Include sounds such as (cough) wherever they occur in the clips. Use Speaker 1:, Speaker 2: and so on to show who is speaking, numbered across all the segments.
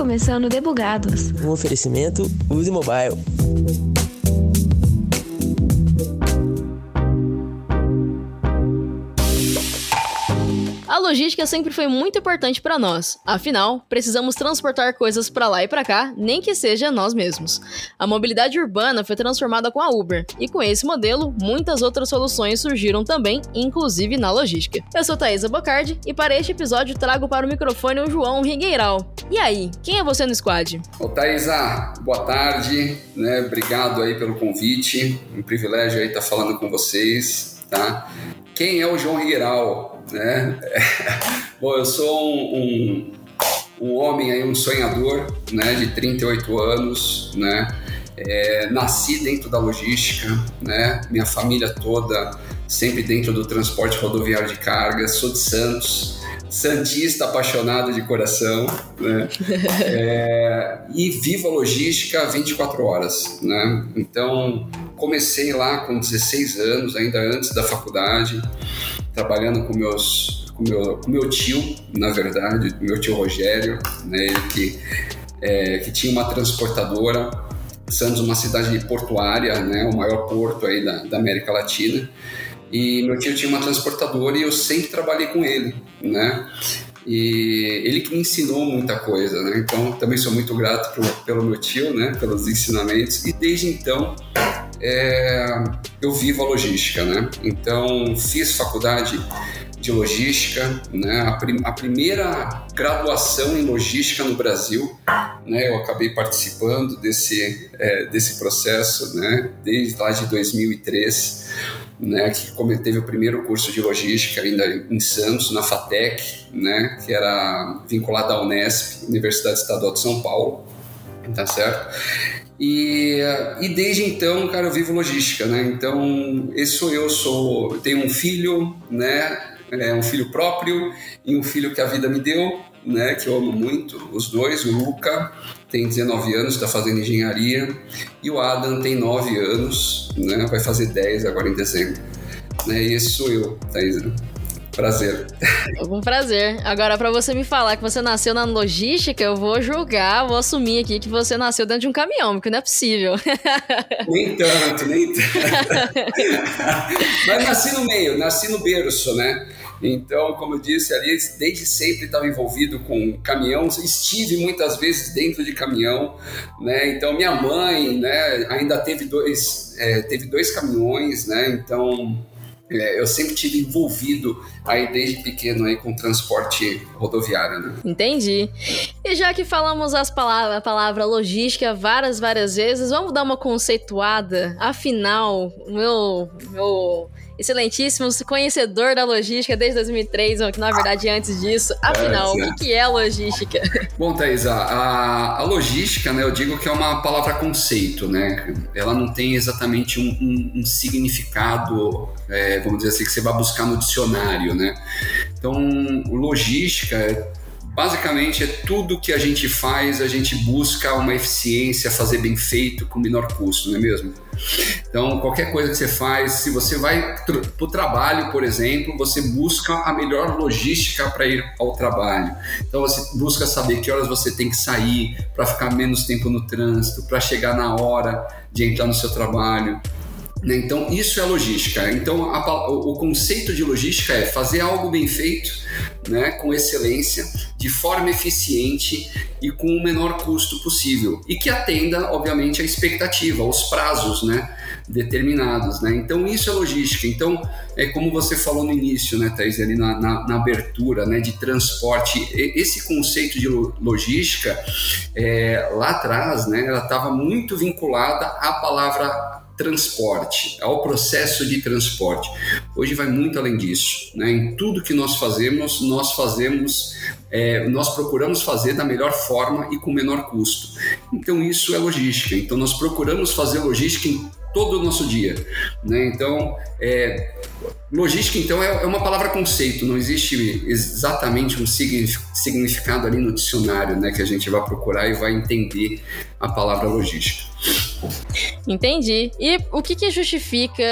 Speaker 1: começando Debugados.
Speaker 2: Um oferecimento Use Mobile.
Speaker 3: Logística sempre foi muito importante para nós. Afinal, precisamos transportar coisas para lá e para cá, nem que seja nós mesmos. A mobilidade urbana foi transformada com a Uber, e com esse modelo, muitas outras soluções surgiram também, inclusive na logística. Eu sou Thaisa Bocardi e para este episódio trago para o microfone o João Rigueiral. E aí, quem é você no squad?
Speaker 4: Ô Thaisa, boa tarde, né? Obrigado aí pelo convite. Um privilégio aí estar falando com vocês, tá? Quem é o João Rigueiral? Né? (laughs) Bom, eu sou um, um, um, homem aí, um sonhador, né, de 38 anos, né? É, nasci dentro da logística, né? Minha família toda sempre dentro do transporte rodoviário de carga. Sou de Santos, santista apaixonado de coração, né? (laughs) É, e vivo a logística 24 horas, né? Então comecei lá com 16 anos, ainda antes da faculdade trabalhando com meus com meu, com meu tio, na verdade, meu tio Rogério, né, ele que, é, que tinha uma transportadora, Santos uma cidade portuária, né, o maior porto aí da, da América Latina, e meu tio tinha uma transportadora e eu sempre trabalhei com ele, né, e ele que me ensinou muita coisa, né? Então também sou muito grato pro, pelo meu tio, né? Pelos ensinamentos e desde então é, eu vivo a logística, né? Então, fiz faculdade de logística, né? A, prim a, primeira graduação em logística no Brasil, né? Eu acabei participando desse é, desse processo, né? Desde lá de 2003, né? Que teve o primeiro curso de logística ainda em Santos, na Fatec, né? Que era vinculado à Unesp, Universidade Estadual de São Paulo, tá certo? E, e desde então, cara, eu vivo logística, né? Então, esse sou eu, sou, tenho um filho, né? É um filho próprio e um filho que a vida me deu, né? Que eu amo muito, os dois. O Luca tem 19 anos, está fazendo engenharia, e o Adam tem 9 anos, né? Vai fazer 10 agora em dezembro. Né? E esse sou eu, Thaís. Prazer.
Speaker 3: Um prazer. Agora, para você me falar que você nasceu na logística, eu vou julgar, vou assumir aqui que você nasceu dentro de um caminhão, porque não é possível. (laughs)
Speaker 4: Nem tanto, nem tanto. Mas nasci no meio, nasci no berço, né? Então, como eu disse ali, desde sempre estava envolvido com caminhão, estive muitas vezes dentro de caminhão, né? Então, minha mãe, né, ainda teve dois, é, teve dois caminhões, né? Então, eu sempre tive envolvido aí desde pequeno aí com transporte rodoviário, né?
Speaker 3: Entendi. E já que falamos as palavras, a palavra logística várias, várias vezes, vamos dar uma conceituada. Afinal, meu, meu excelentíssimo conhecedor da logística desde 2003, ou que na verdade antes disso. Afinal, é, o que, é logística? (laughs)
Speaker 4: Bom, Thaisa, a, a, logística, né, eu digo que é uma palavra conceito, né? Ela não tem exatamente um, um, um significado, é, vamos dizer assim, que você vai buscar no dicionário, né? Então, logística Basicamente é tudo que a gente faz, a gente busca uma eficiência, fazer bem feito, com menor custo, não é mesmo? Então, qualquer coisa que você faz, se você vai para o trabalho, por exemplo, você busca a melhor logística para ir ao trabalho. Então, você busca saber que horas você tem que sair para ficar menos tempo no trânsito, para chegar na hora de entrar no seu trabalho. Né? Então, isso é logística. Então, a, o conceito de logística é fazer algo bem feito, né, com excelência, de forma eficiente e com o menor custo possível. E que atenda, obviamente, a expectativa, aos prazos né, determinados. Né? Então, isso é logística. Então, é como você falou no início, né, Thais, ali na, na, na abertura né, de transporte, esse conceito de logística, é, lá atrás, né, ela estava muito vinculada à palavra transporte, ao processo de transporte. Hoje vai muito além disso. Né? Em tudo que nós fazemos, nós fazemos, é, nós procuramos fazer da melhor forma e com menor custo. Então isso é logística. Então nós procuramos fazer logística em todo o nosso dia. Né? Então, é, logística então é, é, uma palavra conceito, não existe exatamente um significado ali no dicionário, né, que a gente vai procurar e vai entender a palavra logística.
Speaker 3: Entendi. E o que, que justifica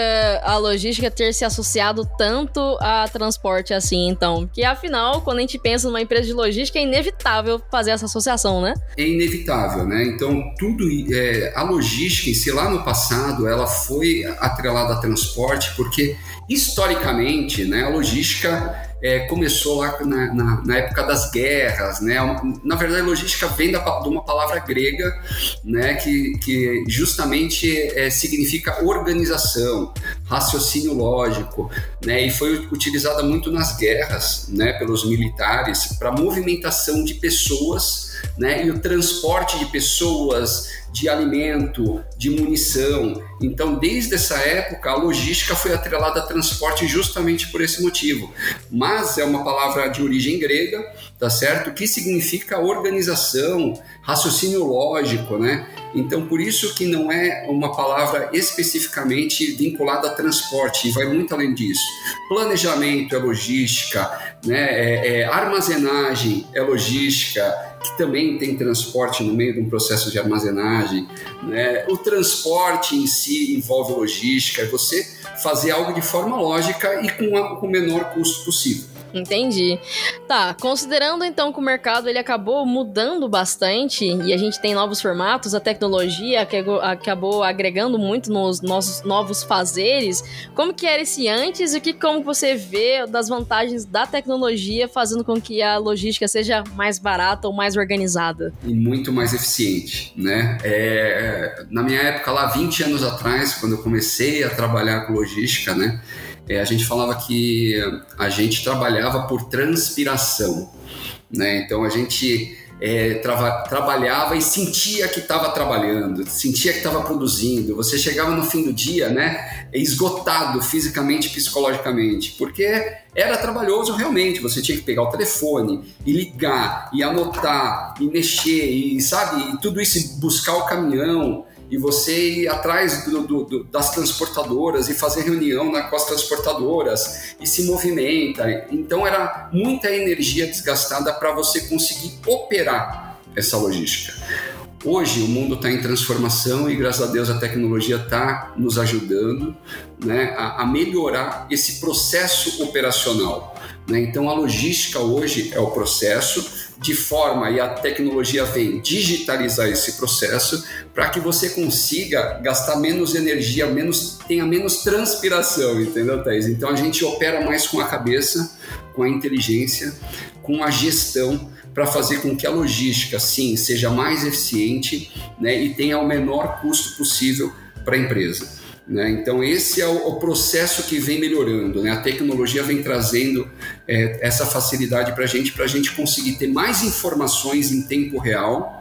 Speaker 3: a logística ter se associado tanto a transporte assim, então? Porque afinal, quando a gente pensa numa empresa de logística, é inevitável fazer essa associação, né?
Speaker 4: É inevitável, né? Então, tudo. É, a logística em si, lá no passado, ela foi atrelada a transporte, porque historicamente, né, a logística é, começou lá na, na, na, época das guerras, né? Na verdade, logística vem da, de uma palavra grega, né? Que, que justamente é, significa organização, raciocínio lógico, né? E foi utilizada muito nas guerras, né? Pelos militares para movimentação de pessoas, né? E o transporte de pessoas, de alimento, de munição. Então, desde essa época, a logística foi atrelada a transporte justamente por esse motivo. Mas é uma palavra de origem grega, tá certo? Que significa organização, raciocínio lógico, né? Então, por isso que não é uma palavra especificamente vinculada a transporte, e vai muito além disso. Planejamento é logística, né? É, é, armazenagem é logística, que também tem transporte no meio de um processo de armazenagem. Né? O transporte em si envolve logística, você fazer algo de forma lógica e com, o menor custo possível.
Speaker 3: Entendi. Tá, considerando então que o mercado ele acabou mudando bastante e a gente tem novos formatos, a tecnologia acabou agregando muito nos nossos novos fazeres, como que era esse antes e que como você vê das vantagens da tecnologia fazendo com que a logística seja mais barata ou mais organizada?
Speaker 4: E muito mais eficiente, né? É, na minha época lá, 20 anos atrás, quando eu comecei a trabalhar com logística, né? É, a gente falava que a gente trabalhava por transpiração, né? Então a gente é, trava, trabalhava e sentia que estava trabalhando, sentia que estava produzindo. Você chegava no fim do dia, né, esgotado fisicamente e psicologicamente, porque era trabalhoso realmente. Você tinha que pegar o telefone e ligar, e anotar, e mexer, e sabe, e tudo isso, buscar o caminhão e você ir atrás do, do, do, das transportadoras e fazer reunião na, com as transportadoras e se movimenta. Então era muita energia desgastada para você conseguir operar essa logística. Hoje o mundo está em transformação e graças a Deus a tecnologia está nos ajudando né, a, a melhorar esse processo operacional. Né? Então a logística hoje é o processo de forma, e a tecnologia vem digitalizar esse processo para que você consiga gastar menos energia, menos, tenha menos transpiração, entendeu, Thais? Então a gente opera mais com a cabeça, com a inteligência, com a gestão para fazer com que a logística, sim, seja mais eficiente né, e tenha o menor custo possível para a empresa. Né? Então, esse é o, o, processo que vem melhorando. Né? A tecnologia vem trazendo é, essa facilidade para a gente, para a gente conseguir ter mais informações em tempo real.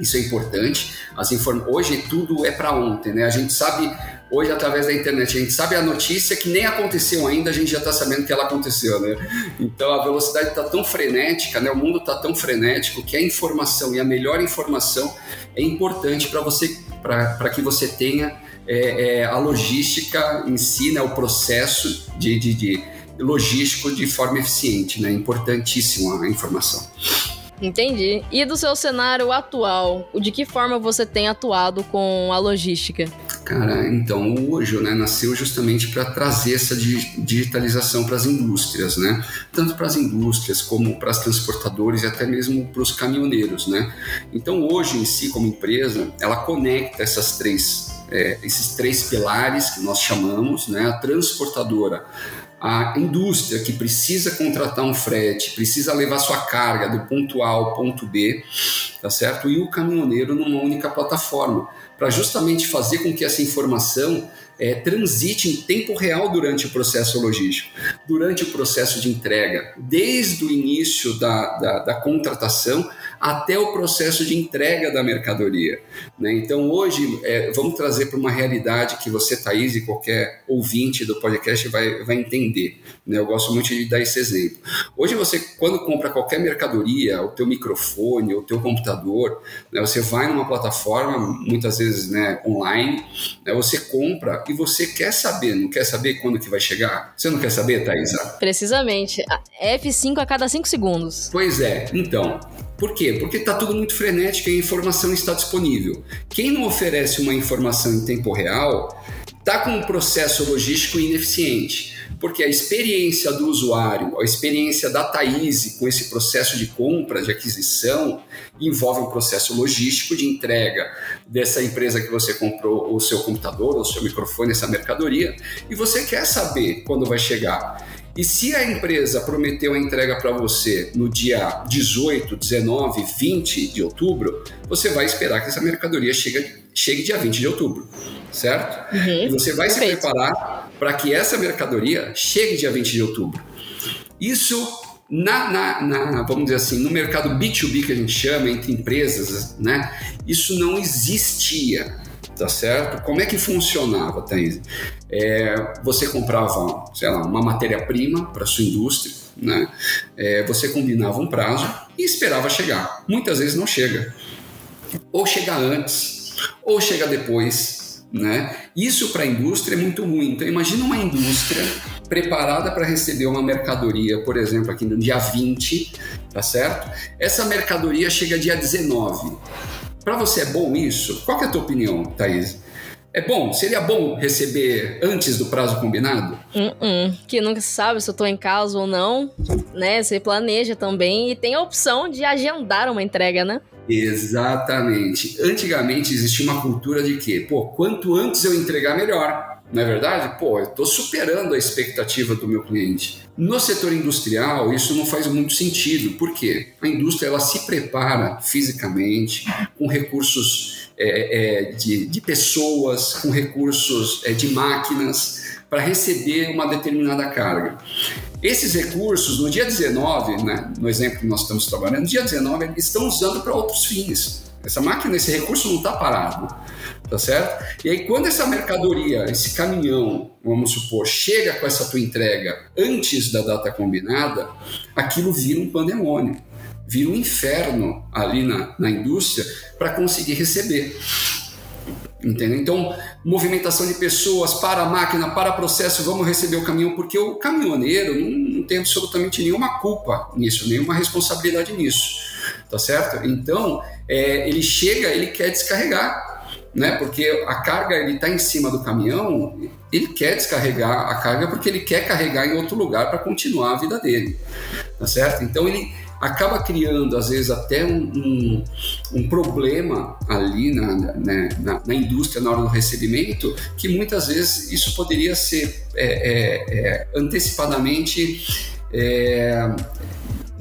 Speaker 4: Isso é importante. Inform... Hoje tudo é para ontem. Né? A gente sabe, hoje, através da internet, a gente sabe a notícia que nem aconteceu ainda, a gente já está sabendo que ela aconteceu. Né? Então, a velocidade está tão frenética, né? o mundo está tão frenético que a informação e a melhor informação é importante para você, para que você tenha é, é, a logística em si, né, o processo de, de, de logístico de forma eficiente, né? Importantíssimo a informação.
Speaker 3: Entendi. E do seu cenário atual, de que forma você tem atuado com a logística?
Speaker 4: Cara, então o Ojo né, nasceu justamente para trazer essa digitalização para as indústrias, né? Tanto para as indústrias como para as transportadoras e até mesmo para os caminhoneiros, né? Então hoje em si como empresa, ela conecta essas três é, esses três pilares que nós chamamos, né? A transportadora, a indústria que precisa contratar um frete, precisa levar sua carga do ponto A ao ponto B, tá certo? E o caminhoneiro numa única plataforma, para justamente fazer com que essa informação é, transite em tempo real durante o processo logístico, durante o processo de entrega, desde o início da, da, da contratação até o processo de entrega da mercadoria. Né? Então, hoje, é, vamos trazer para uma realidade que você, Thaís, e qualquer ouvinte do podcast vai, vai entender. Né? Eu gosto muito de dar esse exemplo. Hoje, você, quando compra qualquer mercadoria, o teu microfone, o teu computador, né? você vai numa plataforma, muitas vezes né, online, né? você compra e você quer saber, não quer saber quando que vai chegar? Você não quer saber, Thaisa?
Speaker 3: Precisamente. F5 a cada 5 segundos.
Speaker 4: Pois é, então. Por quê? Porque está tudo muito frenético e a informação está disponível. Quem não oferece uma informação em tempo real está com um processo logístico ineficiente porque a experiência do usuário, a experiência da Thaís com esse processo de compra, de aquisição, envolve um processo logístico de entrega dessa empresa que você comprou o seu computador, o seu microfone, essa mercadoria, e você quer saber quando vai chegar. E se a empresa prometeu a entrega para você no dia 18, 19, 20 de outubro, você vai esperar que essa mercadoria chegue, chegue dia 20 de outubro, certo? Uhum, e você vai perfeito. se preparar para que essa mercadoria chegue dia 20 de outubro. Isso na, na, na, vamos dizer assim, no mercado B2B que a gente chama, entre empresas, né? Isso não existia, tá certo? Como é que funcionava, Thaís? É, você comprava, sei lá, uma matéria-prima para sua indústria, né? É, você combinava um prazo e esperava chegar. Muitas vezes não chega. Ou chega antes, ou chega depois, né? Isso para a indústria é muito ruim. Então, imagina uma indústria preparada para receber uma mercadoria, por exemplo, aqui no dia 20, tá certo? Essa mercadoria chega dia 19. Para você é bom isso? Qual é a tua opinião, Thaís? É bom? Seria bom receber antes do prazo combinado?
Speaker 3: Uh -uh. Que nunca se sabe se eu estou em casa ou não, né? Você planeja também e tem a opção de agendar uma entrega, né?
Speaker 4: Exatamente. Antigamente existia uma cultura de que, pô, quanto antes eu entregar, melhor. Não é verdade? Pô, eu estou superando a expectativa do meu cliente. No setor industrial, isso não faz muito sentido. Por quê? A indústria ela se prepara fisicamente, com recursos é, é, de, de, pessoas, com recursos é, de máquinas, para receber uma determinada carga. Esses recursos, no dia 19, né, no exemplo que nós estamos trabalhando, no dia 19, eles estão usando para outros fins. Essa máquina, esse recurso não está parado, tá certo? E aí, quando essa mercadoria, esse caminhão, vamos supor, chega com essa tua entrega antes da data combinada, aquilo vira um pandemônio, vira um inferno ali na, na indústria para conseguir receber. Entendeu? Então, movimentação de pessoas para máquina, para processo, vamos receber o caminhão, porque o caminhoneiro não, não tem absolutamente nenhuma culpa nisso, nenhuma responsabilidade nisso, tá certo? Então, é, ele chega, ele quer descarregar, né? Porque a carga ele está em cima do caminhão, ele quer descarregar a carga porque ele quer carregar em outro lugar para continuar a vida dele, tá certo? Então ele acaba criando, às vezes, até um, um, um problema ali na, né, na, na, indústria na hora do recebimento, que muitas vezes isso poderia ser é, é, é, antecipadamente é,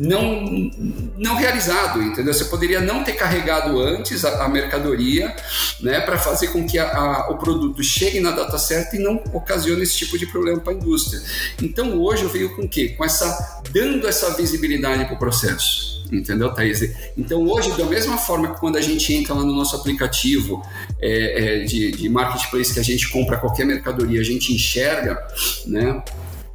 Speaker 4: não, não realizado, entendeu? Você poderia não ter carregado antes a, a mercadoria, né, para fazer com que a, a, o produto chegue na data certa e não ocasione esse tipo de problema para a indústria. Então hoje eu venho com o quê? Com essa dando essa visibilidade para o processo. Entendeu, Thaís? Então, hoje, da mesma forma que quando a gente entra lá no nosso aplicativo é, é, de, de marketplace, que a gente compra qualquer mercadoria, a gente enxerga, né?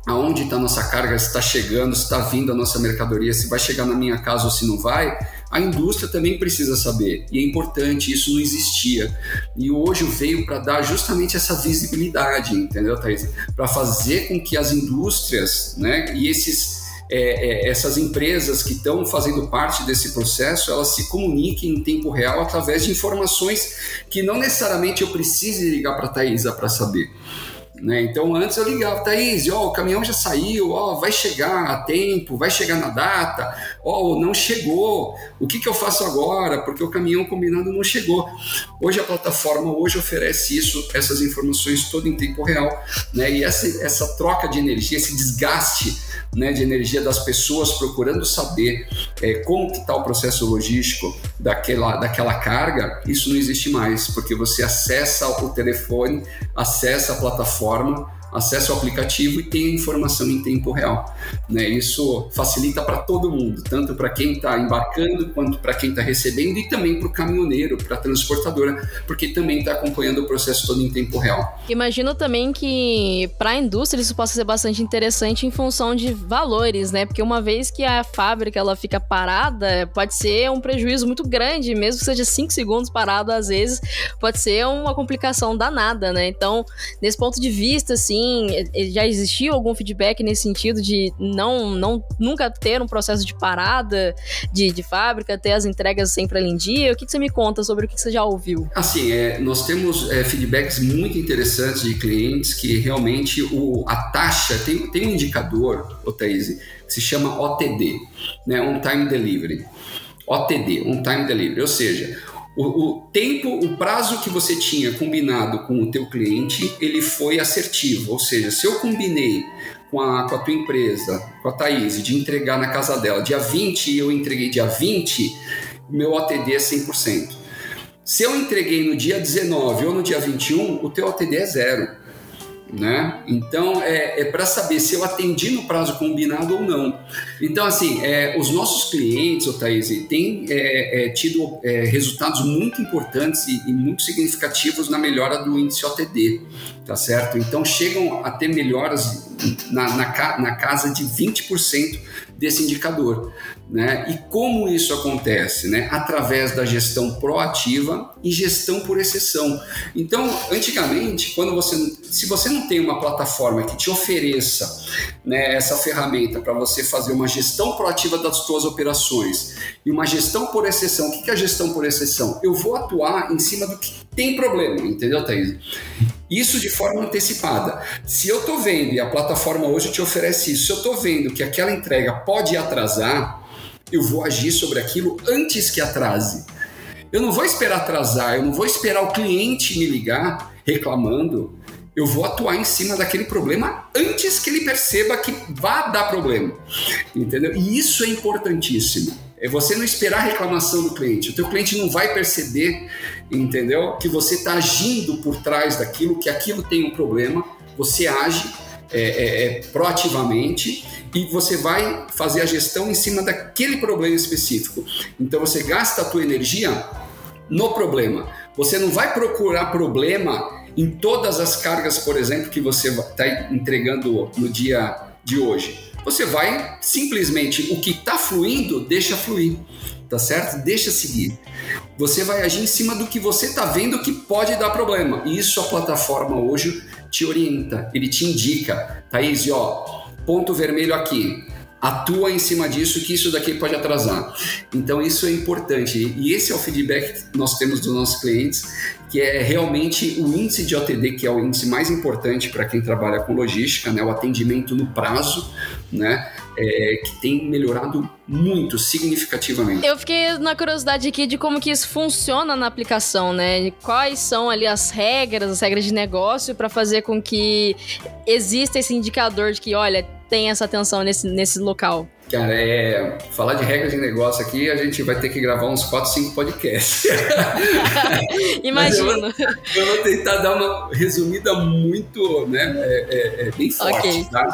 Speaker 4: Aonde está a nossa carga, se está chegando, se está vindo a nossa mercadoria, se vai chegar na minha casa ou se não vai, a indústria também precisa saber. E é importante, isso não existia. E hoje veio para dar justamente essa visibilidade, entendeu, Thaís? Para fazer com que as indústrias né, e esses. É, é, essas empresas que estão fazendo parte desse processo, elas se comuniquem em tempo real através de informações que não necessariamente eu precise ligar para a Thaisa para saber. Né? Então antes eu ligava, Thaís, ó, o caminhão já saiu, ó, vai chegar a tempo, vai chegar na data, ó, não chegou, o que, que eu faço agora? Porque o caminhão combinado não chegou. Hoje a plataforma hoje oferece isso, essas informações todo em tempo real, né? E essa, essa troca de energia, esse desgaste né, de energia das pessoas procurando saber é, como está o processo logístico daquela, daquela carga, isso não existe mais, porque você acessa o telefone, acessa a plataforma, acessa o aplicativo e tem a informação em tempo real. Né? Isso facilita para todo mundo, tanto para quem está embarcando, quanto para quem está recebendo e também para o caminhoneiro, para a transportadora, porque também está acompanhando o processo todo em tempo real.
Speaker 3: Imagino também que para a indústria isso possa ser bastante interessante em função de valores, né? Porque uma vez que a fábrica ela fica parada, pode ser um prejuízo muito grande, mesmo que seja 5 segundos parado às vezes, pode ser uma complicação danada, né? Então, nesse ponto de vista, assim, já existiu algum feedback nesse sentido de não, não nunca ter um processo de parada de, de fábrica, ter as entregas sempre ali em dia? O que, que você me conta sobre o que, você já ouviu?
Speaker 4: Assim, é, nós temos é, feedbacks muito interessantes de clientes que realmente o, a taxa, tem, tem um indicador, o Thaís, que se chama OTD, né, On Time Delivery. OTD, On Time Delivery, ou seja, o, o, tempo, o prazo que você tinha combinado com o teu cliente, ele foi assertivo. Ou seja, se eu combinei com a, com a tua empresa, com a Thaís, de entregar na casa dela dia 20 e eu entreguei dia 20, meu OTD é 100%. Se eu entreguei no dia 19 ou no dia 21, o teu OTD é zero né? Então é, é para saber se eu atendi no prazo combinado ou não. Então assim, é, os nossos clientes, o Thaís, têm é, é, tido é, resultados muito importantes e, e, muito significativos na melhora do índice OTD, tá certo? Então chegam a ter melhoras na, na, na casa de 20% desse indicador. Né? E como isso acontece? Né? Através da gestão proativa e gestão por exceção. Então, antigamente, quando você, se você não tem uma plataforma que te ofereça né, essa ferramenta para você fazer uma gestão proativa das suas operações e uma gestão por exceção, o que é a gestão por exceção? Eu vou atuar em cima do que tem problema, entendeu, Thaís? Isso de forma antecipada. Se eu estou vendo, e a plataforma hoje te oferece isso, se eu estou vendo que aquela entrega pode atrasar, eu vou agir sobre aquilo antes que atrase. Eu não vou esperar atrasar, eu não vou esperar o cliente me ligar reclamando. Eu vou atuar em cima daquele problema antes que ele perceba que vá dar problema. Entendeu? E isso é importantíssimo. É você não esperar a reclamação do cliente. O teu cliente não vai perceber, entendeu? Que você está agindo por trás daquilo, que aquilo tem um problema. Você age é, é, é, proativamente e você vai fazer a gestão em cima daquele problema específico. Então você gasta a tua energia no problema. Você não vai procurar problema em todas as cargas, por exemplo, que você está entregando no dia de hoje. Você vai simplesmente o que está fluindo, deixa fluir, tá certo? Deixa seguir. Você vai agir em cima do que você está vendo que pode dar problema. E isso a plataforma hoje te orienta, ele te indica, Thaís, ó, ponto vermelho aqui, atua em cima disso que isso daqui pode atrasar. Então isso é importante. E esse é o feedback que nós temos dos nossos clientes, que é realmente o índice de OTD, que é o índice mais importante para quem trabalha com logística, né, o atendimento no prazo, né, é, que tem melhorado muito, significativamente.
Speaker 3: Eu fiquei na curiosidade aqui de como que isso funciona na aplicação, né? Quais são ali as regras, as regras de negócio para fazer com que exista esse indicador de que, olha, tem essa atenção nesse, nesse local?
Speaker 4: Cara, é, falar de regras de negócio aqui, a gente vai ter que gravar uns 4, 5 podcasts. (laughs)
Speaker 3: Imagino.
Speaker 4: Eu, eu, vou tentar dar uma resumida muito, né, é, é, é bem forte, okay. tá?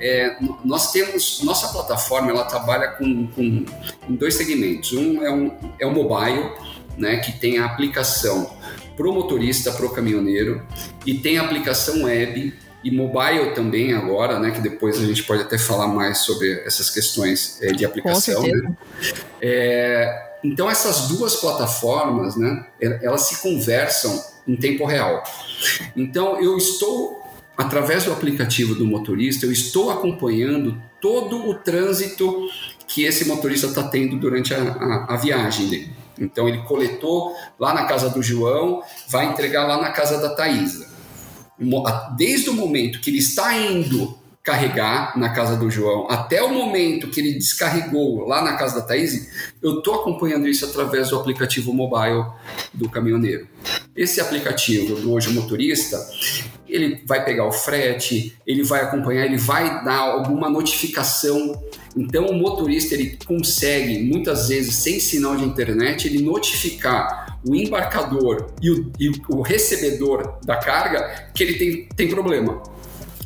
Speaker 4: É, nós temos, nossa plataforma, ela trabalha com, com em dois segmentos. Um é, um é o mobile, né, que tem a aplicação pro motorista, pro caminhoneiro, e tem a aplicação web e mobile também agora, né? Que depois a gente pode até falar mais sobre essas questões é, de aplicação. Né? É, então essas duas plataformas, né? Elas se conversam em tempo real. Então eu estou através do aplicativo do motorista, eu estou acompanhando todo o trânsito que esse motorista está tendo durante a, a, a viagem dele. Então ele coletou lá na casa do João, vai entregar lá na casa da Thaisa desde o momento que ele está indo carregar na casa do João até o momento que ele descarregou lá na casa da Thaís, eu estou acompanhando isso através do aplicativo mobile do caminhoneiro. Esse aplicativo do Hoje Motorista, ele vai pegar o frete, ele vai acompanhar, ele vai dar alguma notificação. Então o motorista ele consegue, muitas vezes sem sinal de internet, ele notificar o embarcador e o, e o recebedor da carga que ele tem, tem problema.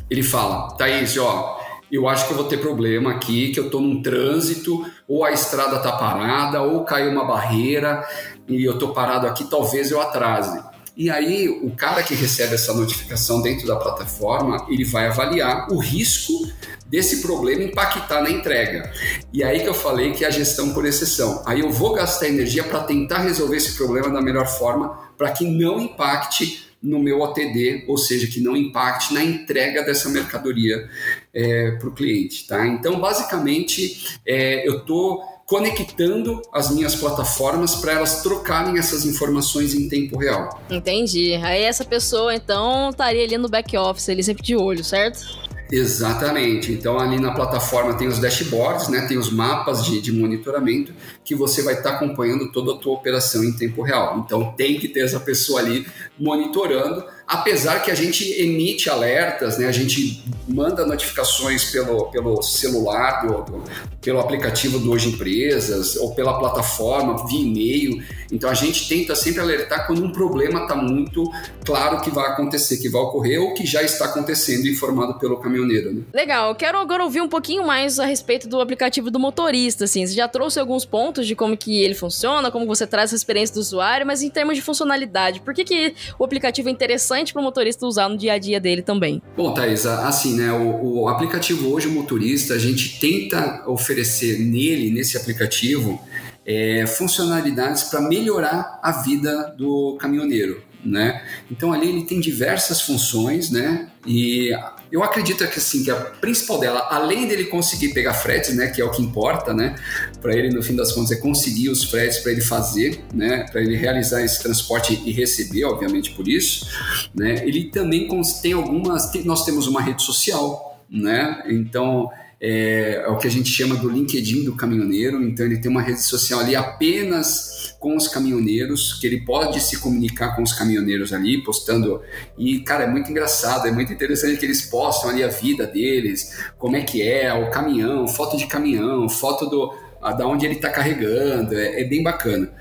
Speaker 4: ele fala, Thaís, ó, eu acho que eu vou ter problema aqui, que eu estou num trânsito, ou a estrada está parada, ou caiu uma barreira e eu estou parado aqui, talvez eu atrase. E aí, o cara que recebe essa notificação dentro da plataforma, ele vai avaliar o risco desse problema impactar na entrega. E aí que eu falei que é a gestão por exceção. Aí eu vou gastar energia para tentar resolver esse problema da melhor forma para que não impacte no meu OTD, ou seja, que não impacte na entrega dessa mercadoria é, para o cliente. Tá? Então, basicamente, é, eu estou conectando as minhas plataformas para elas trocarem essas informações em tempo real.
Speaker 3: Entendi. Aí essa pessoa, então, estaria ali no back office, ali sempre de olho, certo?
Speaker 4: Exatamente. Então ali na plataforma tem os dashboards, né? Tem os mapas de, de monitoramento que você vai estar tá acompanhando toda a tua operação em tempo real. Então tem que ter essa pessoa ali monitorando apesar que a gente emite alertas, né? a gente manda notificações pelo, pelo celular, pelo aplicativo do Hoje Empresas, ou pela plataforma, via e-mail. Então a gente tenta sempre alertar quando um problema está muito claro que vai acontecer, que vai ocorrer, ou que já está acontecendo, informado pelo caminhoneiro. Né?
Speaker 3: Legal, eu quero agora ouvir um pouquinho mais a respeito do aplicativo do motorista. Assim. Você já trouxe alguns pontos de como que ele funciona, como você traz a experiência do usuário, mas em termos de funcionalidade, por que, que o aplicativo é interessante? Interessante para o motorista usar no dia a dia dele também.
Speaker 4: Bom, Thais, assim, né, o, o aplicativo hoje, o motorista, a gente tenta oferecer nele, nesse aplicativo, é, funcionalidades para melhorar a vida do caminhoneiro. Né? Então ali ele tem diversas funções, né? E eu acredito que assim que a principal dela, além dele conseguir pegar fretes, né, que é o que importa, né, para ele no fim das contas é conseguir os fretes para ele fazer, né, para ele realizar esse transporte e receber, obviamente por isso, né? Ele também tem algumas, nós temos uma rede social, né? Então é, é, o que a gente chama do LinkedIn do caminhoneiro. Então ele tem uma rede social ali apenas com os caminhoneiros, que ele pode se comunicar com os caminhoneiros ali, postando. E, cara, é muito engraçado, é muito interessante que eles postam ali a vida deles, como é que é, o caminhão, foto de caminhão, foto do, da onde ele está carregando, é, é bem bacana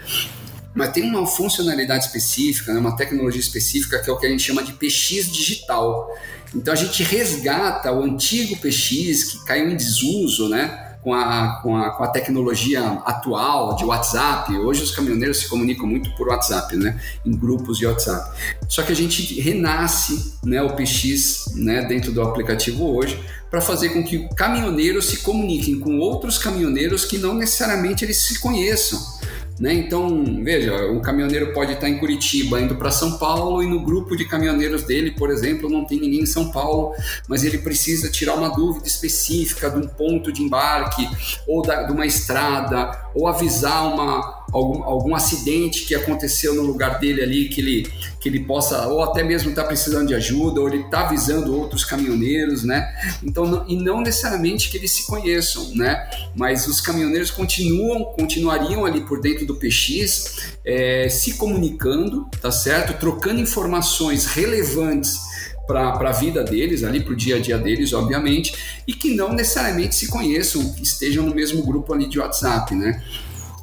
Speaker 4: mas tem uma funcionalidade específica, né, uma tecnologia específica que é o que a gente chama de PX digital. Então a gente resgata o antigo PX que caiu em desuso, né? Com a, com, a, com a tecnologia atual de WhatsApp. Hoje os caminhoneiros se comunicam muito por WhatsApp, né? Em grupos de WhatsApp. Só que a gente renasce né, o PX né, dentro do aplicativo hoje para fazer com que caminhoneiros se comuniquem com outros caminhoneiros que não necessariamente eles se conheçam. Né? Então, veja, um caminhoneiro pode estar em Curitiba indo para São Paulo e no grupo de caminhoneiros dele, por exemplo, não tem ninguém em São Paulo, mas ele precisa tirar uma dúvida específica de um ponto de embarque ou da, de uma estrada ou avisar uma, algum, algum acidente que aconteceu no lugar dele ali, que ele, que ele possa, ou até mesmo está precisando de ajuda, ou ele está avisando outros caminhoneiros, né? Então, não, e não necessariamente que eles se conheçam, né? Mas os caminhoneiros continuam, continuariam ali por dentro do PX, é, se comunicando, tá certo? Trocando informações relevantes para a vida deles, ali para o dia a dia deles, obviamente, e que não necessariamente se conheçam, estejam no mesmo grupo ali de WhatsApp, né?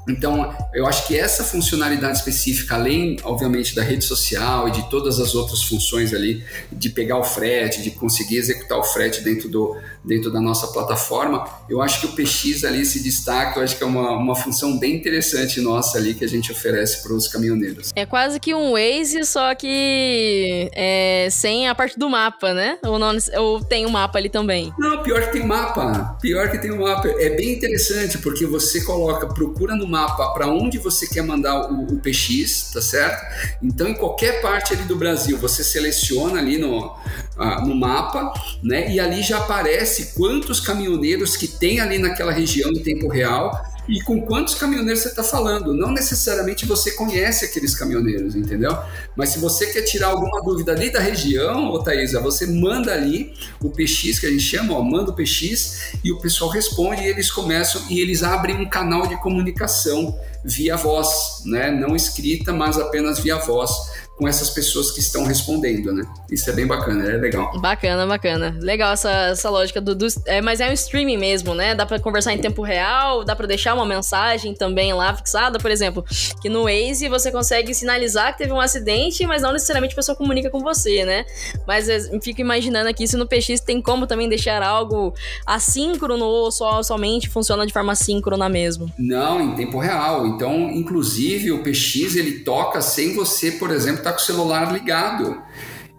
Speaker 4: Então, eu acho que essa funcionalidade específica, além, obviamente, da rede social e de todas as outras funções ali, de pegar o frete, de conseguir executar o frete dentro, do, dentro da nossa plataforma, eu acho que o PX ali se destaca, eu acho que é uma, uma função bem interessante nossa ali que a gente oferece para os caminhoneiros.
Speaker 3: É quase que um Waze, só que é, sem a parte do mapa, né? Ou, não, ou tem o um mapa ali também?
Speaker 4: Não, pior que tem mapa. Pior que tem um mapa. É bem interessante, porque você coloca, procura no mapa para onde você quer mandar o, o, PX, tá certo? Então, em qualquer parte ali do Brasil, você seleciona ali no, ah, no mapa, né? E ali já aparece quantos caminhoneiros que tem ali naquela região em tempo real e com quantos caminhoneiros você está falando. Não necessariamente você conhece aqueles caminhoneiros, entendeu? Mas se você quer tirar alguma dúvida ali da região, ô Thaisa, você manda ali o PX, que a gente chama, ó, manda o PX, e o pessoal responde e eles começam e eles abrem um canal de comunicação via voz, né? Não escrita, mas apenas via voz com essas pessoas que estão respondendo, né? Isso é bem bacana, é legal.
Speaker 3: Bacana, bacana. Legal essa, essa lógica do, do é, mas é um streaming mesmo, né? Dá para conversar em tempo real, dá para deixar uma mensagem também lá fixada, por exemplo, que no Waze você consegue sinalizar que teve um acidente, mas não necessariamente a pessoa comunica com você, né? Mas eu fico imaginando aqui se no PX tem como também deixar algo assíncrono ou só somente funciona de forma síncrona mesmo.
Speaker 4: Não, em tempo real. Então, inclusive o PX ele toca sem você, por exemplo, estar tá com o celular ligado.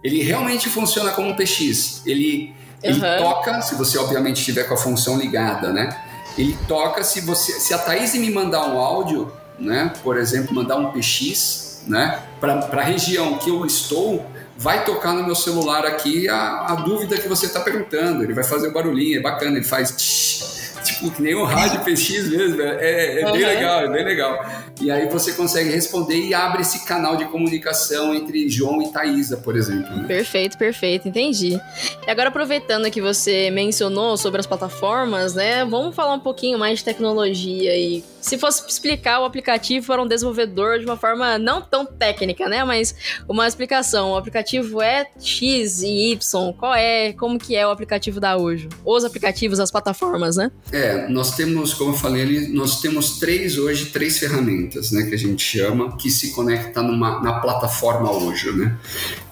Speaker 4: Ele realmente funciona como um PX. Ele, ele uhum. toca, se você obviamente estiver com a função ligada, né? Ele toca se você, se a Thaís me mandar um áudio, né? Por exemplo, mandar um PX, né? Para a região que eu estou, vai tocar no meu celular aqui a, a dúvida que você está perguntando. Ele vai fazer o barulhinho, é bacana, ele faz tipo que nem um rádio PX mesmo. É, é uhum. bem legal, é bem legal. E aí você consegue responder e abre esse canal de comunicação entre João e Thaisa, por exemplo. Né?
Speaker 3: Perfeito, perfeito, entendi. E agora aproveitando que você mencionou sobre as plataformas, né? Vamos falar um pouquinho mais de tecnologia e se fosse explicar o aplicativo para um desenvolvedor de uma forma não tão técnica, né? Mas uma explicação. O aplicativo é X e Y. Qual é? Como que é o aplicativo da hoje? Os aplicativos, as plataformas, né?
Speaker 4: É, nós temos, como eu falei nós temos três hoje, três ferramentas, né? Que a gente chama, que se conecta numa, na plataforma hoje, né?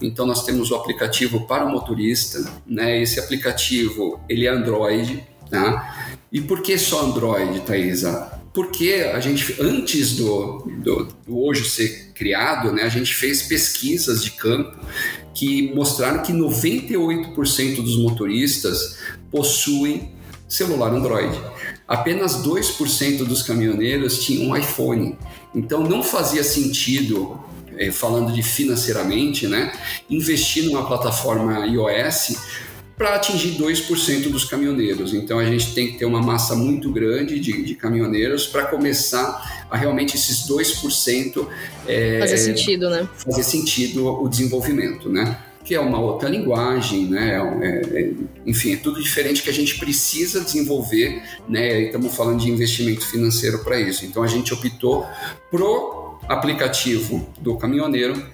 Speaker 4: Então nós temos o aplicativo para o motorista, né? Esse aplicativo, ele é Android, tá? E por que só Android, Thaisa? porque a gente, antes do, do, do, hoje ser criado, né, a gente fez pesquisas de campo que mostraram que 98% dos motoristas possuem celular Android. Apenas 2% dos caminhoneiros tinham um iPhone. Então não fazia sentido, eh, falando de financeiramente, né, investir numa plataforma iOS para atingir 2% dos caminhoneiros. Então a gente tem que ter uma massa muito grande de, de caminhoneiros para começar a realmente esses 2%
Speaker 3: é, fazer sentido, né?
Speaker 4: Fazer sentido o desenvolvimento, né? Que é uma outra linguagem, né? É, é, enfim, é tudo diferente que a gente precisa desenvolver, né? Estamos falando de investimento financeiro para isso. Então a gente optou pro aplicativo do caminhoneiro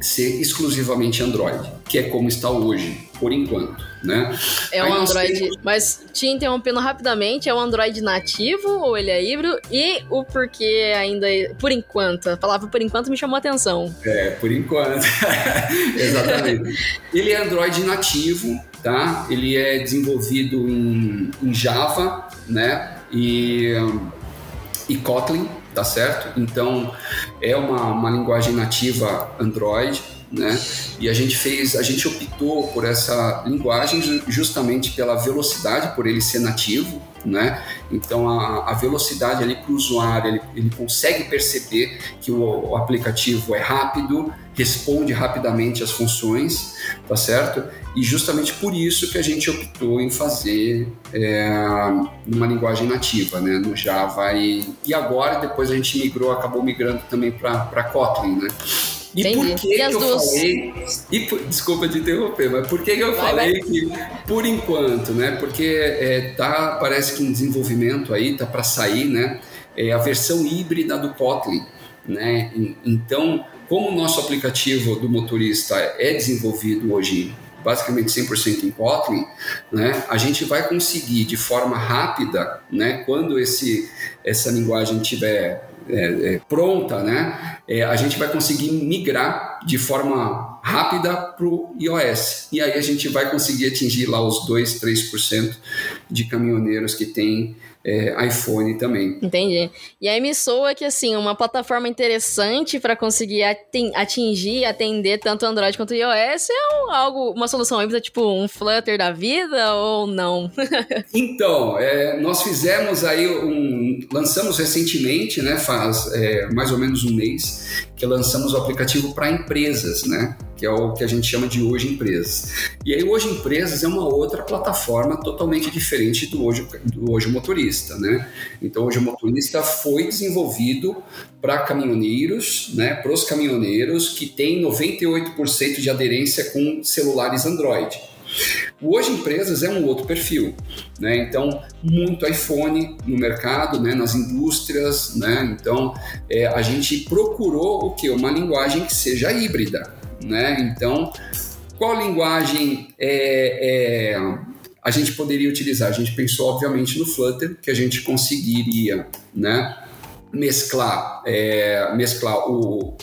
Speaker 4: ser exclusivamente Android, que é como está hoje, por enquanto, né?
Speaker 3: É um Android, temos... mas te interrompendo rapidamente, é um Android nativo ou ele é híbrido? E o porquê ainda, por enquanto, a palavra por enquanto me chamou a atenção.
Speaker 4: É, por enquanto, (laughs) exatamente. ele é Android nativo, tá? Ele é desenvolvido em, em Java, né? E, e Kotlin, tá certo? Então é uma, uma linguagem nativa Android, né? E a gente fez, a gente optou por essa linguagem justamente pela velocidade, por ele ser nativo, né? Então a, a velocidade ali para o usuário, ele, ele, consegue perceber que o, o, aplicativo é rápido, responde rapidamente às funções, tá certo? E justamente por isso que a gente optou em fazer é, uma linguagem nativa, né? No Java e, e agora depois a gente migrou, acabou migrando também para Kotlin, né? E Entendi. por que, que eu duas... falei. E por, desculpa te interromper, mas por que, que eu vai, falei vai. que por enquanto, né? Porque é, tá, parece que em desenvolvimento aí, tá para sair, né? É a versão híbrida do Kotlin, né? Então, como o nosso aplicativo do motorista é desenvolvido hoje basicamente 100% em Kotlin, né, a gente vai conseguir de forma rápida, né, quando esse, essa linguagem tiver é, é, pronta, né, é, a gente vai conseguir migrar de forma rápida para o iOS. E aí a gente vai conseguir atingir lá os 2, 3% de caminhoneiros que tem é, iPhone também.
Speaker 3: Entendi. E aí me soa que, assim, uma plataforma interessante para conseguir atingir, atender tanto Android quanto iOS é um, algo, uma solução híbrida, tipo um Flutter da vida ou não? (laughs)
Speaker 4: então, é, nós fizemos aí um. Lançamos recentemente, né, faz é, mais ou menos um mês, que lançamos o aplicativo para empresas, né? que é o que a gente chama de Hoje Empresas. E aí, Hoje Empresas é uma outra plataforma totalmente diferente do Hoje, do hoje Motorista, né? Então, Hoje Motorista foi desenvolvido para caminhoneiros, né? Para os caminhoneiros que têm 98% de aderência com celulares Android. O Hoje Empresas é um outro perfil, né? Então, muito iPhone no mercado, né? Nas indústrias, né? Então, é, a gente procurou o que? Uma linguagem que seja híbrida, né? Então, qual linguagem é, é, a gente poderia utilizar? A gente pensou, obviamente, no Flutter, que a gente conseguiria, né? Mesclar, é, mesclar o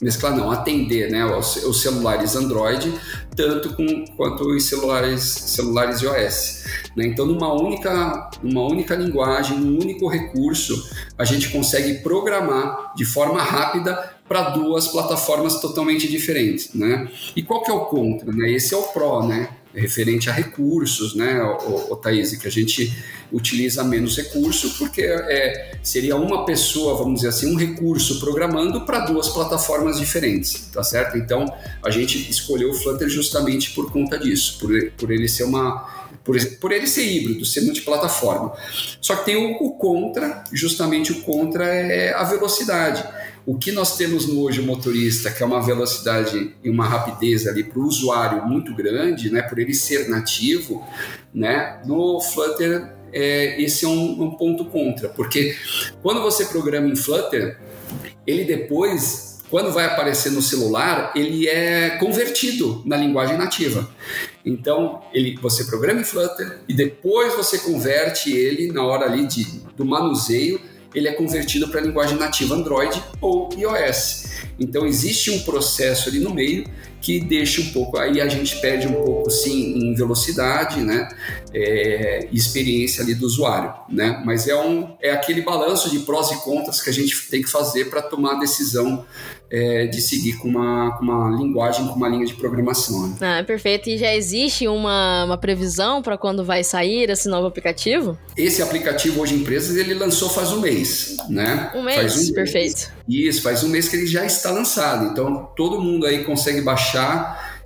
Speaker 4: mesclar não, atender né, os, os, celulares Android tanto com, quanto os celulares, celulares iOS. Né? Então, numa única, numa única linguagem, num único recurso, a gente consegue programar de forma rápida para duas plataformas totalmente diferentes, né? E qual que é o contra, né? Esse é o pró, né? Referente a recursos, né, o, o Thaís, que a gente utiliza menos recurso, porque é, seria uma pessoa, vamos dizer assim, um recurso programando para duas plataformas diferentes, tá certo? Então, a gente escolheu o Flutter justamente por conta disso, por, por ele ser uma por, por, ele ser híbrido, ser multiplataforma. Só que tem o, o, contra, justamente o contra é a velocidade. O que nós temos no hoje o motorista, que é uma velocidade e uma rapidez ali para o usuário muito grande, né, por ele ser nativo, né, no Flutter é, esse é um, um ponto contra, porque quando você programa em Flutter, ele depois quando vai aparecer no celular, ele é convertido na linguagem nativa. Então, ele, você programa em Flutter e depois você converte ele na hora ali de, do manuseio ele é convertido para a linguagem nativa Android ou iOS. Então existe um processo ali no meio que deixa um pouco, aí a gente perde um pouco sim em velocidade, né, é, experiência ali do usuário, né, mas é um é aquele balanço de prós e contras que a gente tem que fazer para tomar a decisão é, de seguir com uma, com uma linguagem, com uma linha de programação. Né?
Speaker 3: Ah, perfeito. E já existe uma, uma previsão para quando vai sair esse novo aplicativo?
Speaker 4: Esse aplicativo hoje empresas ele lançou faz um mês, né?
Speaker 3: Um mês, um perfeito.
Speaker 4: Mês. Isso, faz um mês que ele já está lançado. Então todo mundo aí consegue baixar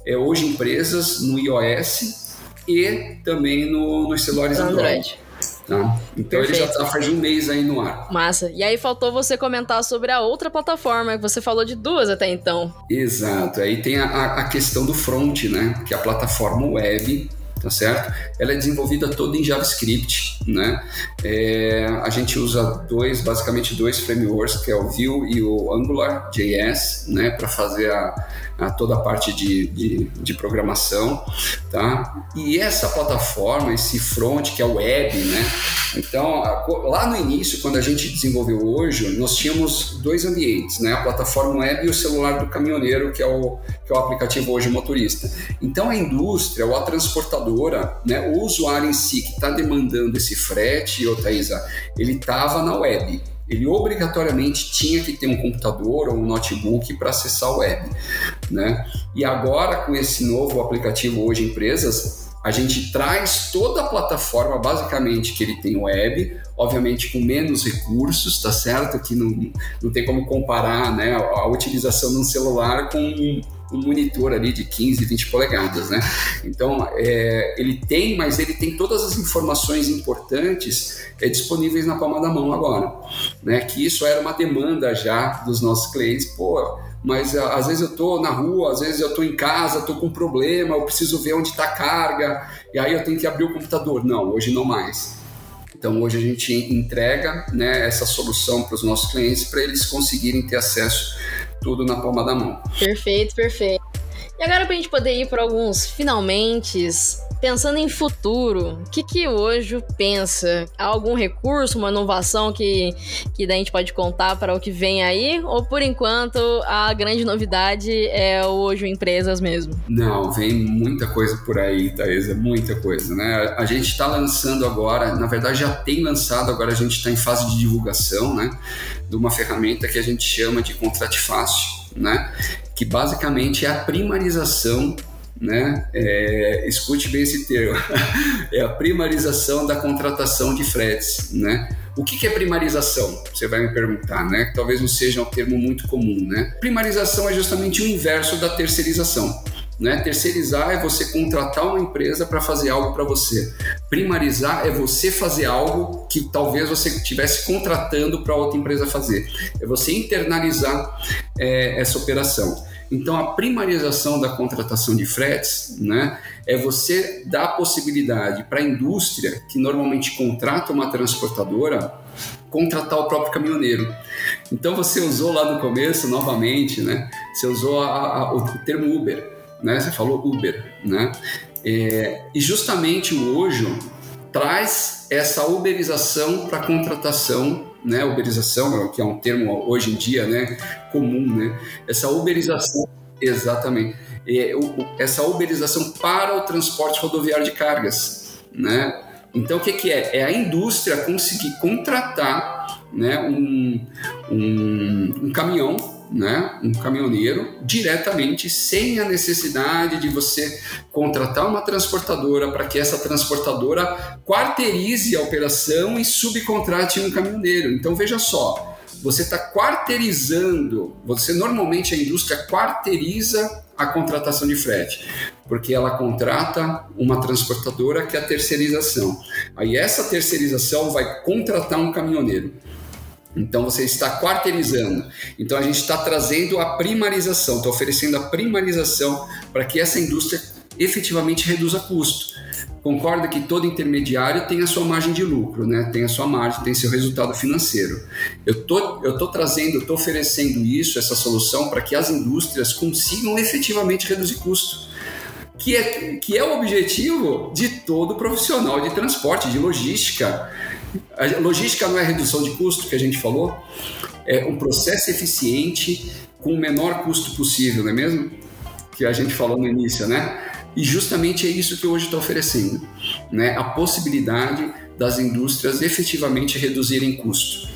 Speaker 4: é, hoje empresas no iOS e também no, nos celulares Android. Android. Tá? Então Perfeito. ele já está faz um mês aí no ar.
Speaker 3: Massa. E aí faltou você comentar sobre a outra plataforma, que você falou de duas até então.
Speaker 4: Exato. Aí tem a, a questão do front, né? Que é a plataforma web tá certo? Ela é desenvolvida toda em JavaScript, né? É, a gente usa dois, basicamente dois frameworks, que é o Vue e o AngularJS, né? Para fazer a, a, toda a parte de, de, de, programação, tá? E essa plataforma, esse front, que é o web, né? Então, lá no início, quando a gente desenvolveu hoje, nós tínhamos dois ambientes, né? A plataforma web e o celular do caminhoneiro, que é o, que é o aplicativo hoje motorista. Então, a indústria ou a transportadora, né? O usuário em si que está demandando esse frete, ô Thaisa, ele estava na web ele obrigatoriamente tinha que ter um computador ou um notebook para acessar o web, né? E agora com esse novo aplicativo hoje empresas, a gente traz toda a plataforma, basicamente, que ele tem web, obviamente com menos recursos, tá certo? Que não, não tem como comparar né, a utilização de um celular com um, monitor ali de 15, 20 polegadas, né? Então, é, ele tem, mas ele tem todas as informações importantes é, disponíveis na palma da mão agora, né? Que isso era uma demanda já dos nossos clientes, pô mas às vezes eu estou na rua, às vezes eu estou em casa, estou com um problema, eu preciso ver onde está a carga, e aí eu tenho que abrir o computador. Não, hoje não mais. Então hoje a gente entrega né, essa solução para os nossos clientes para eles conseguirem ter acesso tudo na palma da mão.
Speaker 3: Perfeito, perfeito. E agora para a gente poder ir para alguns finalmente, pensando em futuro, o que que hoje pensa? Há algum recurso, uma inovação que, que daí a gente pode contar para o que vem aí? Ou por enquanto a grande novidade é o hoje empresas mesmo?
Speaker 4: Não, vem muita coisa por aí, Thaisa, muita coisa, né? A gente está lançando agora, na verdade já tem lançado, agora a gente está em fase de divulgação, né? De uma ferramenta que a gente chama de Contrate Fácil, né? Que basicamente é a primarização né? É, escute bem esse termo, (laughs) é a primarização da contratação de fretes, né? O que, é primarização? Você vai me perguntar, né? Talvez não seja um termo muito comum, né? Primarização é justamente o inverso da terceirização. Né? Terceirizar é você contratar uma empresa para fazer algo para você. Primarizar é você fazer algo que talvez você estivesse contratando para outra empresa fazer. É você internalizar é, essa operação. Então, a primarização da contratação de fretes né, é você dar a possibilidade para a indústria, que normalmente contrata uma transportadora, contratar o próprio caminhoneiro. Então, você usou lá no começo, novamente, né, você usou a, a, o termo Uber, né, você falou Uber. Né, é, e justamente o Ojo traz essa uberização para contratação né, uberização, que é um termo hoje em dia, né, comum, né, essa uberização, exatamente, é, o, essa uberização para o transporte rodoviário de cargas, né, então o que, que é? É a indústria conseguir contratar, né, um, um, um caminhão né, um caminhoneiro diretamente sem a necessidade de você contratar uma transportadora para que essa transportadora quarteirize a operação e subcontrate um caminhoneiro. Então veja só, você está quarteirizando, você normalmente a indústria quarteiriza a contratação de frete, porque ela contrata uma transportadora que é a terceirização. Aí essa terceirização vai contratar um caminhoneiro. Então você está quarteirizando. Então a gente está trazendo a primarização, está oferecendo a primarização para que essa indústria efetivamente reduza custo. Concorda que todo intermediário tem a sua margem de lucro, né? tem a sua margem, tem seu resultado financeiro. Eu tô, eu tô trazendo, estou oferecendo isso, essa solução, para que as indústrias consigam efetivamente reduzir custo. Que é, que é o objetivo de todo profissional de transporte, de logística a logística não é redução de custo que a gente falou, é um processo eficiente com o menor custo possível, não é mesmo? Que a gente falou no início, né? E justamente é isso que hoje está oferecendo, né? A possibilidade das indústrias efetivamente reduzirem custo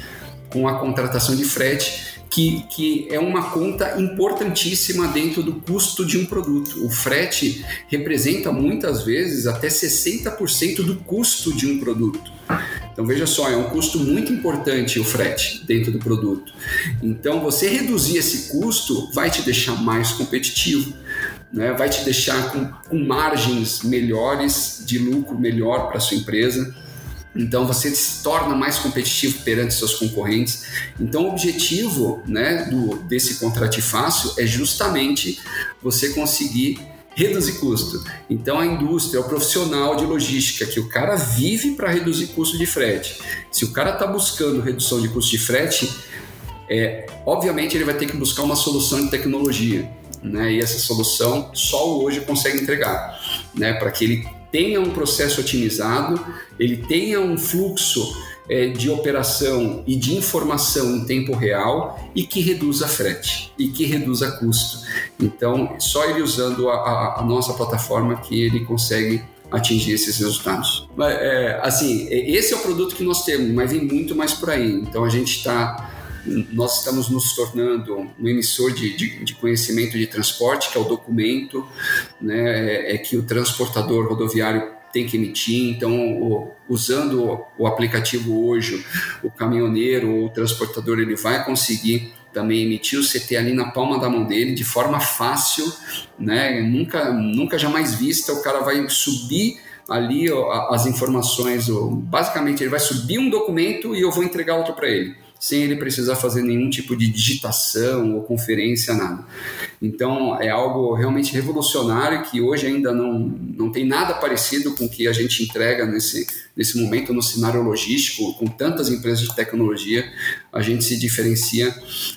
Speaker 4: com a contratação de frete que, que é uma conta importantíssima dentro do custo de um produto. O frete representa muitas vezes até 60% do custo de um produto. Então veja só, é um custo muito importante o frete dentro do produto. Então você reduzir esse custo vai te deixar mais competitivo, né? vai te deixar com, com margens melhores de lucro melhor para sua empresa então você se torna mais competitivo perante seus concorrentes. Então o objetivo né, do, desse contrato fácil é justamente você conseguir reduzir custo. Então a indústria, o profissional de logística, que o cara vive para reduzir custo de frete. Se o cara está buscando redução de custo de frete, é, obviamente ele vai ter que buscar uma solução de tecnologia. Né? E essa solução só hoje consegue entregar, né? Para que ele tenha um processo otimizado, ele tenha um fluxo é, de operação e de informação em tempo real e que reduza frete e que reduza custo. Então, só ele usando a, a, a nossa plataforma que ele consegue atingir esses resultados. Mas, é, assim, é, esse é o produto que nós temos, mas vem muito mais por aí. Então, a gente está nós estamos nos tornando um emissor de, de, de, conhecimento de transporte, que é o documento né, é, é que o transportador rodoviário tem que emitir. Então, o, usando o aplicativo hoje, o caminhoneiro ou o transportador ele vai conseguir também emitir o CT ali na palma da mão dele de forma fácil, né? Nunca, nunca jamais vista. O cara vai subir ali ó, as informações. Ó, basicamente, ele vai subir um documento e eu vou entregar outro para ele sem ele precisar fazer nenhum tipo de digitação ou conferência, nada. Então, é algo realmente revolucionário que hoje ainda não, não tem nada parecido com o que a gente entrega nesse, nesse momento no cenário logístico, com tantas empresas de tecnologia, a gente se diferencia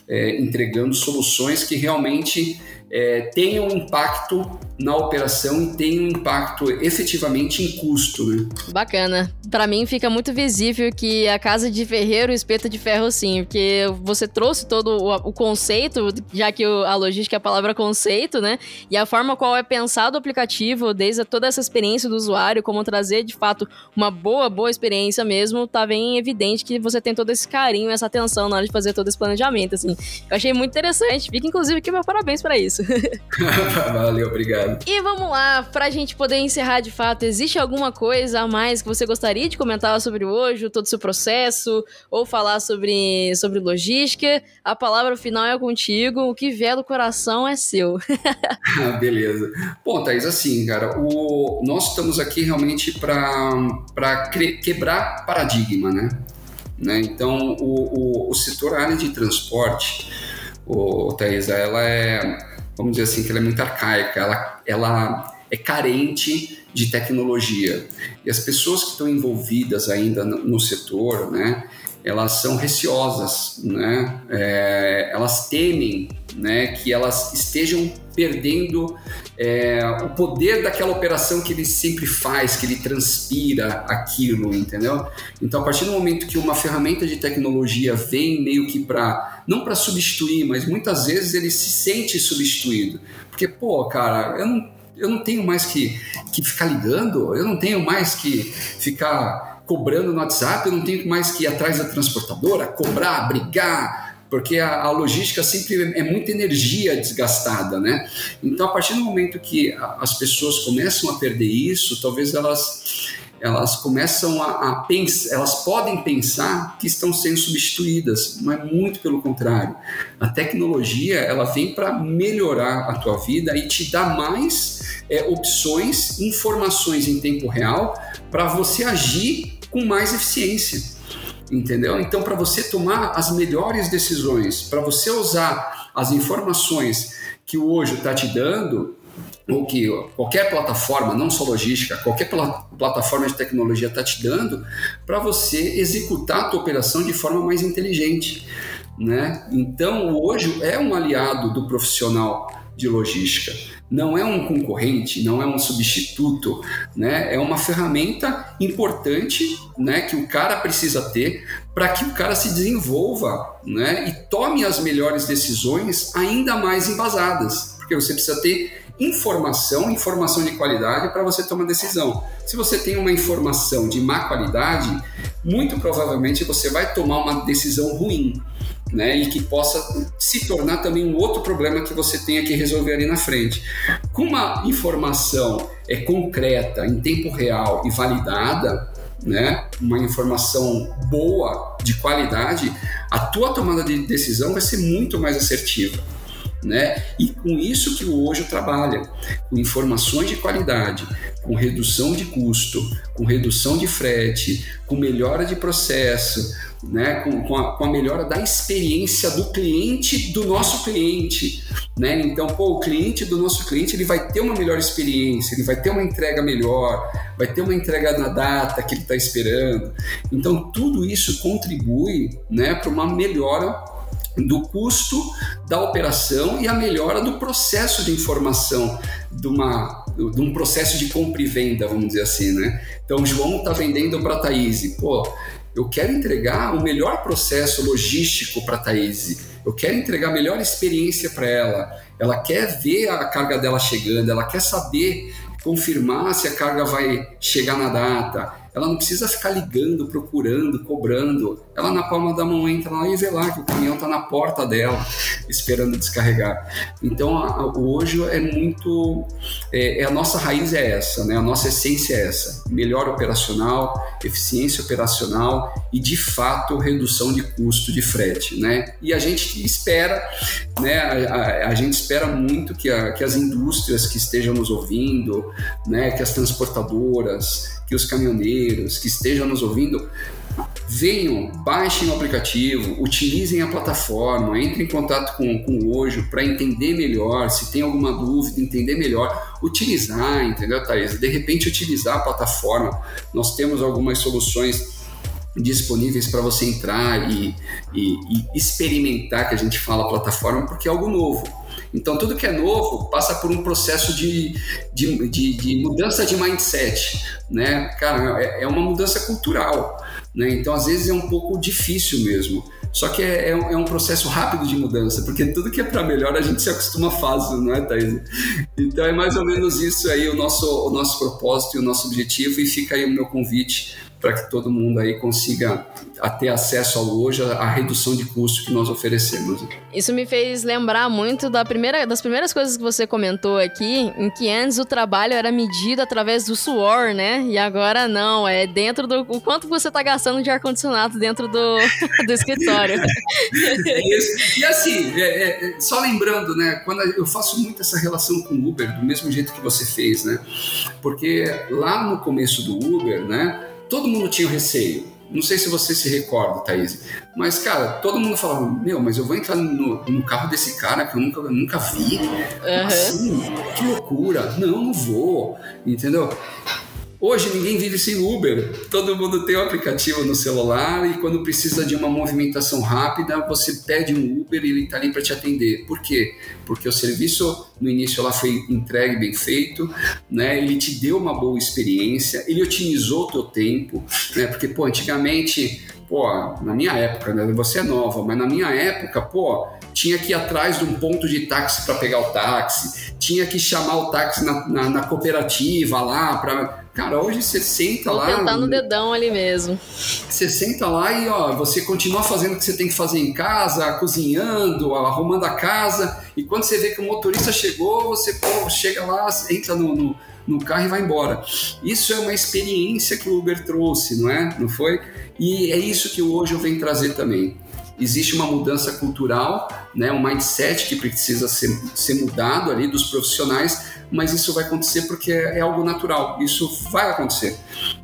Speaker 4: é, entregando soluções que realmente é, tenham impacto na operação e tenham impacto efetivamente em custo. Né?
Speaker 3: Bacana. Para mim fica muito visível que a casa de ferreiro espeta de ferro sim, porque você trouxe todo o, o conceito, já que o, a logística é a palavra conceito, né? E a forma qual é pensado o aplicativo, desde toda essa experiência do usuário, como trazer de fato uma boa, boa experiência mesmo, tá bem evidente que você tem todo esse carinho, essa atenção na hora de fazer todo esse planejamento, assim. Eu achei muito interessante. Fica inclusive aqui meu parabéns para isso. (laughs)
Speaker 4: Valeu, obrigado.
Speaker 3: E vamos lá, pra gente poder encerrar de fato, existe alguma coisa a mais que você gostaria de comentar sobre hoje, todo o seu processo, ou falar sobre, sobre logística? A palavra final é contigo, o que vier do coração é seu. (laughs)
Speaker 4: ah, beleza. Bom, Thaís, assim, cara, o, nós estamos aqui realmente para quebrar paradigma, né? né? Então, o, o, o setor área de transporte, o, Thaís, ela é vamos dizer assim, que ela é muito arcaica, ela, ela é carente de tecnologia. E as pessoas que estão envolvidas ainda no, no setor, né, elas são receosas, né? É, elas temem né, que elas estejam perdendo é, o poder daquela operação que ele sempre faz, que ele transpira aquilo, entendeu? Então, a partir do momento que uma ferramenta de tecnologia vem meio que para, não para substituir, mas muitas vezes ele se sente substituído. Porque, pô, cara, eu não, eu não tenho mais que, que ficar ligando, eu não tenho mais que ficar cobrando no WhatsApp, eu não tenho mais que ir atrás da transportadora, cobrar, brigar, porque a, a, logística sempre é muita energia desgastada, né? Então, a partir do momento que as pessoas começam a perder isso, talvez elas elas começam a, a pensar, elas podem pensar que estão sendo substituídas, mas muito pelo contrário. A tecnologia ela vem para melhorar a tua vida e te dar mais é, opções, informações em tempo real para você agir com mais eficiência. Entendeu? Então, para você tomar as melhores decisões, para você usar as informações que o hoje está te dando, ou que qualquer plataforma, não só logística, qualquer pl plataforma de tecnologia está te dando, para você executar a tua operação de forma mais inteligente. Né? Então, hoje é um aliado do profissional de logística não é um concorrente, não é um substituto, né? É uma ferramenta importante, né, que o cara precisa ter para que o cara se desenvolva, né, e tome as melhores decisões ainda mais embasadas, porque você precisa ter informação, informação de qualidade para você tomar decisão. Se você tem uma informação de má qualidade, muito provavelmente você vai tomar uma decisão ruim né, e que possa se tornar também um outro problema que você tenha que resolver ali na frente. Com uma informação é concreta, em tempo real e validada, né, uma informação boa, de qualidade, a tua tomada de decisão vai ser muito mais assertiva. Né? E com isso que o Ojo trabalha, com informações de qualidade, com redução de custo, com redução de frete, com melhora de processo, né, com, com, a, com, a, melhora da experiência do cliente do nosso cliente. Né? Então, pô, o cliente do nosso cliente ele vai ter uma melhor experiência, ele vai ter uma entrega melhor, vai ter uma entrega na data que ele está esperando. Então, tudo isso contribui né, para uma melhora do custo da operação e a melhora do processo de informação de, uma, de um processo de compra e venda, vamos dizer assim, né? Então, o João está vendendo para a Thaís. Pô, eu quero entregar o melhor processo logístico para a Thaís. Eu quero entregar a melhor experiência para ela. Ela quer ver a carga dela chegando, ela quer saber, confirmar se a carga vai chegar na data ela não precisa ficar ligando, procurando, cobrando. Ela na palma da mão entra lá e vê lá que o caminhão está na porta dela, esperando descarregar. Então, a, a, hoje é muito. É, é, a nossa raiz é essa, né? a nossa essência é essa: melhor operacional, eficiência operacional e, de fato, redução de custo de frete. Né? E a gente espera, né? a, a gente espera muito que, que as indústrias que estejam nos ouvindo, né? que as transportadoras, que os caminhoneiros que estejam nos ouvindo venham, baixem o aplicativo, utilizem a plataforma, entrem em contato com, com o Ojo para entender melhor, se tem alguma dúvida, entender melhor, utilizar, entendeu, Thaís? De repente, utilizar a plataforma. Nós temos algumas soluções disponíveis para você entrar e, e, e, experimentar, que a gente fala plataforma, porque é algo novo. Então, tudo que é novo passa por um processo de, de, de, de mudança de mindset, né? Cara, é, é uma mudança cultural, né? Então, às vezes é um pouco difícil mesmo. Só que é, é, um, é processo rápido de mudança, porque tudo que é para melhor a gente se acostuma fácil, não é, Thaís? Então é mais ou menos isso aí o nosso, o nosso propósito e o nosso objetivo, e fica aí o meu convite para que todo mundo aí consiga ter acesso ao hoje a redução de custo que nós oferecemos.
Speaker 3: Isso me fez lembrar muito da primeira, das primeiras coisas que você comentou aqui, em que antes o trabalho era medido através do suor, né? E agora não, é dentro do o quanto você está gastando de ar condicionado dentro do, (laughs) do escritório.
Speaker 4: Isso. E assim, é, é, só lembrando, né? Quando eu faço muito essa relação com o Uber, do mesmo jeito que você fez, né? Porque lá no começo do Uber, né? Todo mundo tinha receio. Não sei se você se recorda, Thaís. Mas, cara, todo mundo falava, meu, mas eu vou entrar no, no carro desse cara que eu nunca, nunca vi. Uhum. Assim, que loucura. Não, não vou. Entendeu? Hoje ninguém vive sem Uber. Todo mundo tem um aplicativo no celular e quando precisa de uma movimentação rápida, você pede um Uber e ele está ali para te atender. Por quê? Porque o serviço no início lá foi entregue bem feito, né? Ele te deu uma boa experiência, ele otimizou o teu tempo, né? Porque pô, antigamente, pô, na minha época, né? Você é nova, mas na minha época, pô, tinha que ir atrás de um ponto de táxi para pegar o táxi, tinha que chamar o táxi na, na, na cooperativa lá para Cara, hoje você senta Vou lá.
Speaker 3: tentar no dedão ali mesmo.
Speaker 4: Você senta lá e ó, você continua fazendo o que você tem que fazer em casa, cozinhando, arrumando a casa. E quando você vê que o motorista chegou, você pô, chega lá, entra no, no, no carro e vai embora. Isso é uma experiência que o Uber trouxe, não é? Não foi? E é isso que hoje eu venho trazer também existe uma mudança cultural, né, um mindset que precisa ser, ser mudado ali dos profissionais mas isso vai acontecer porque é, algo natural, isso vai acontecer,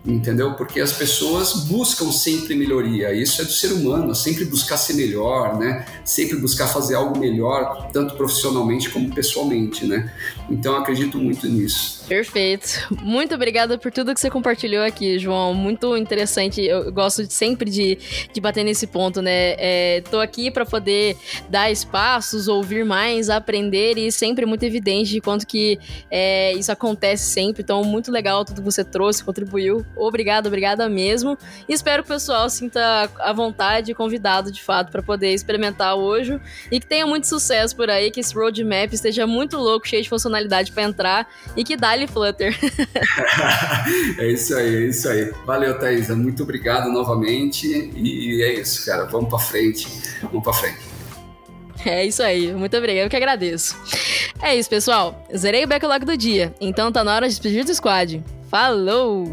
Speaker 4: entendeu? Porque as pessoas buscam sempre melhoria, isso é do ser humano, sempre buscar ser melhor, né? Sempre buscar fazer algo melhor, tanto profissionalmente como pessoalmente, né? Então acredito muito nisso.
Speaker 3: Perfeito. Muito obrigada por tudo que você compartilhou aqui, João. Muito interessante. Eu gosto sempre de, de bater nesse ponto, né? É, tô aqui para poder dar espaços, ouvir mais, aprender e sempre muito evidente de quanto que é, isso acontece sempre. Então, muito legal tudo que você trouxe, contribuiu. Obrigado, obrigada mesmo. E espero que o pessoal sinta a vontade e convidado de fato para poder experimentar hoje e que tenha muito sucesso por aí, que esse roadmap esteja muito louco, cheio de funcionalidade para entrar e que dá Dali Flutter. (laughs)
Speaker 4: é isso aí, é isso aí. Valeu, Thaisa. Muito obrigado novamente. E é isso, cara. Vamos para frente. Vamos para frente.
Speaker 3: É isso aí. Muito obrigado. Eu que agradeço. É isso, pessoal. Zerei o backlog do dia. Então tá na hora de despedir do squad. Falou!